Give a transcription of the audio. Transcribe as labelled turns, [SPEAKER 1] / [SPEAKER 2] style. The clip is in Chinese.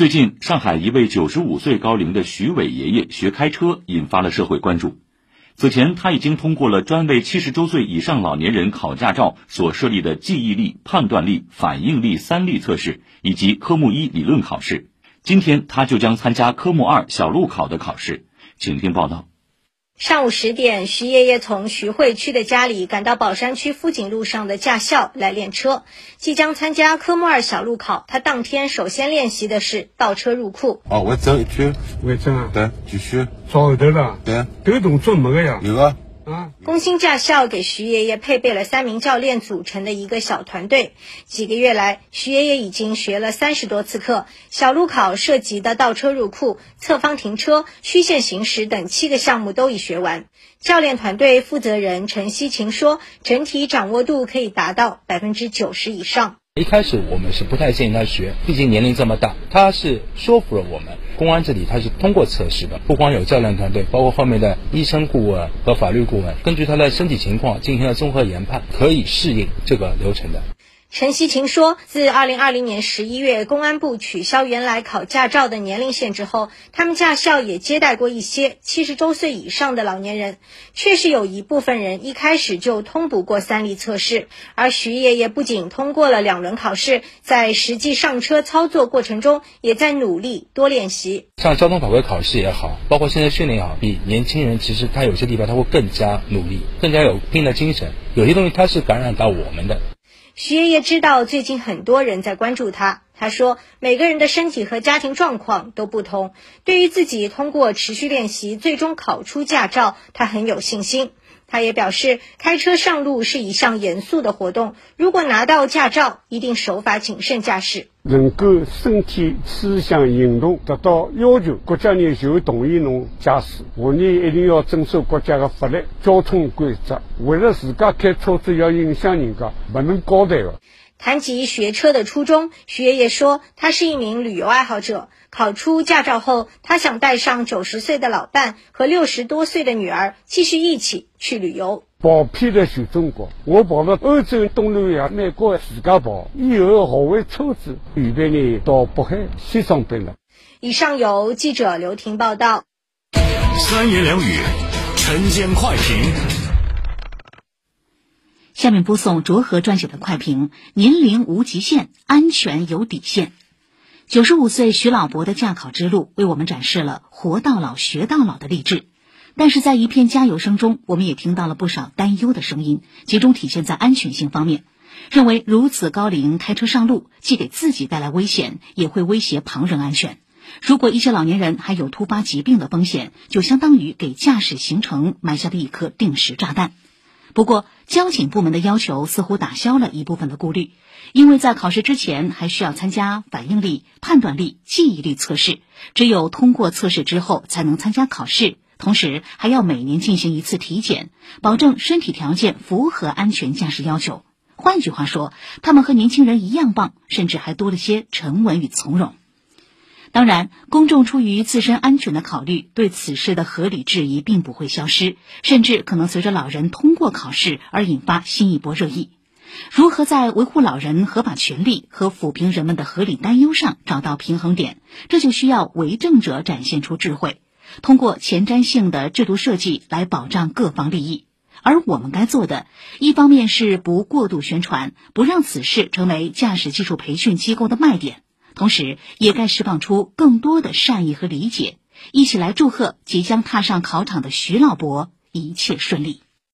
[SPEAKER 1] 最近，上海一位九十五岁高龄的徐伟爷爷学开车，引发了社会关注。此前，他已经通过了专为七十周岁以上老年人考驾照所设立的记忆力、判断力、反应力三力测试，以及科目一理论考试。今天，他就将参加科目二小路考的考试。请听报道。
[SPEAKER 2] 上午十点，徐爷爷从徐汇区的家里赶到宝山区富锦路上的驾校来练车。即将参加科目二小路考，他当天首先练习的是倒车入库。
[SPEAKER 3] 哦，我走一圈，
[SPEAKER 4] 我走啊。
[SPEAKER 3] 对，继续。
[SPEAKER 4] 找后头了。
[SPEAKER 3] 对。
[SPEAKER 4] 这动作没个呀？
[SPEAKER 3] 有啊。
[SPEAKER 2] 工薪驾校给徐爷爷配备了三名教练组成的一个小团队。几个月来，徐爷爷已经学了三十多次课。小路考涉及的倒车入库、侧方停车、虚线行驶等七个项目都已学完。教练团队负责人陈希琴说：“整体掌握度可以达到百分之九十以上。”
[SPEAKER 5] 一开始我们是不太建议他学，毕竟年龄这么大。他是说服了我们，公安这里他是通过测试的，不光有教练团队，包括后面的医生顾问和法律顾问，根据他的身体情况进行了综合研判，可以适应这个流程的。
[SPEAKER 2] 陈希琴说：“自二零二零年十一月，公安部取消原来考驾照的年龄限制后，他们驾校也接待过一些七十周岁以上的老年人。确实有一部分人一开始就通不过三力测试。而徐爷爷不仅通过了两轮考试，在实际上车操作过程中，也在努力多练习。
[SPEAKER 5] 像交通法规考试也好，包括现在训练也好，比年轻人其实他有些地方他会更加努力，更加有拼的精神。有些东西他是感染到我们的。”
[SPEAKER 2] 徐爷爷知道最近很多人在关注他。他说：“每个人的身体和家庭状况都不同，对于自己通过持续练习最终考出驾照，他很有信心。”他也表示，开车上路是一项严肃的活动，如果拿到驾照，一定守法谨慎驾驶。
[SPEAKER 4] 能够身体、思想、行动得到要求，国家呢就同意侬驾驶。我呢一定要遵守国家的法律、交通规则，为了自家开车子要影响人家，不能交代的。
[SPEAKER 2] 谈及学车的初衷，徐爷爷说，他是一名旅游爱好者。考出驾照后，他想带上九十岁的老伴和六十多岁的女儿，继续一起去旅游。
[SPEAKER 4] 跑遍了全中国，我跑到欧洲、东南亚、美国自家跑，以后学会车子，预备呢到北海去上班了。
[SPEAKER 2] 以上由记者刘婷报道。
[SPEAKER 6] 三言两语，晨间快评。
[SPEAKER 7] 下面播送卓和撰写的快评：年龄无极限，安全有底线。九十五岁徐老伯的驾考之路，为我们展示了活到老学到老的励志。但是在一片加油声中，我们也听到了不少担忧的声音，集中体现在安全性方面。认为如此高龄开车上路，既给自己带来危险，也会威胁旁人安全。如果一些老年人还有突发疾病的风险，就相当于给驾驶行程埋下了一颗定时炸弹。不过，交警部门的要求似乎打消了一部分的顾虑，因为在考试之前还需要参加反应力、判断力、记忆力测试，只有通过测试之后才能参加考试，同时还要每年进行一次体检，保证身体条件符合安全驾驶要求。换句话说，他们和年轻人一样棒，甚至还多了些沉稳与从容。当然，公众出于自身安全的考虑，对此事的合理质疑并不会消失，甚至可能随着老人通过考试而引发新一波热议。如何在维护老人合法权利和抚平人们的合理担忧上找到平衡点，这就需要为政者展现出智慧，通过前瞻性的制度设计来保障各方利益。而我们该做的，一方面是不过度宣传，不让此事成为驾驶技术培训机构的卖点。同时，也该释放出更多的善意和理解，一起来祝贺即将踏上考场的徐老伯一切顺利。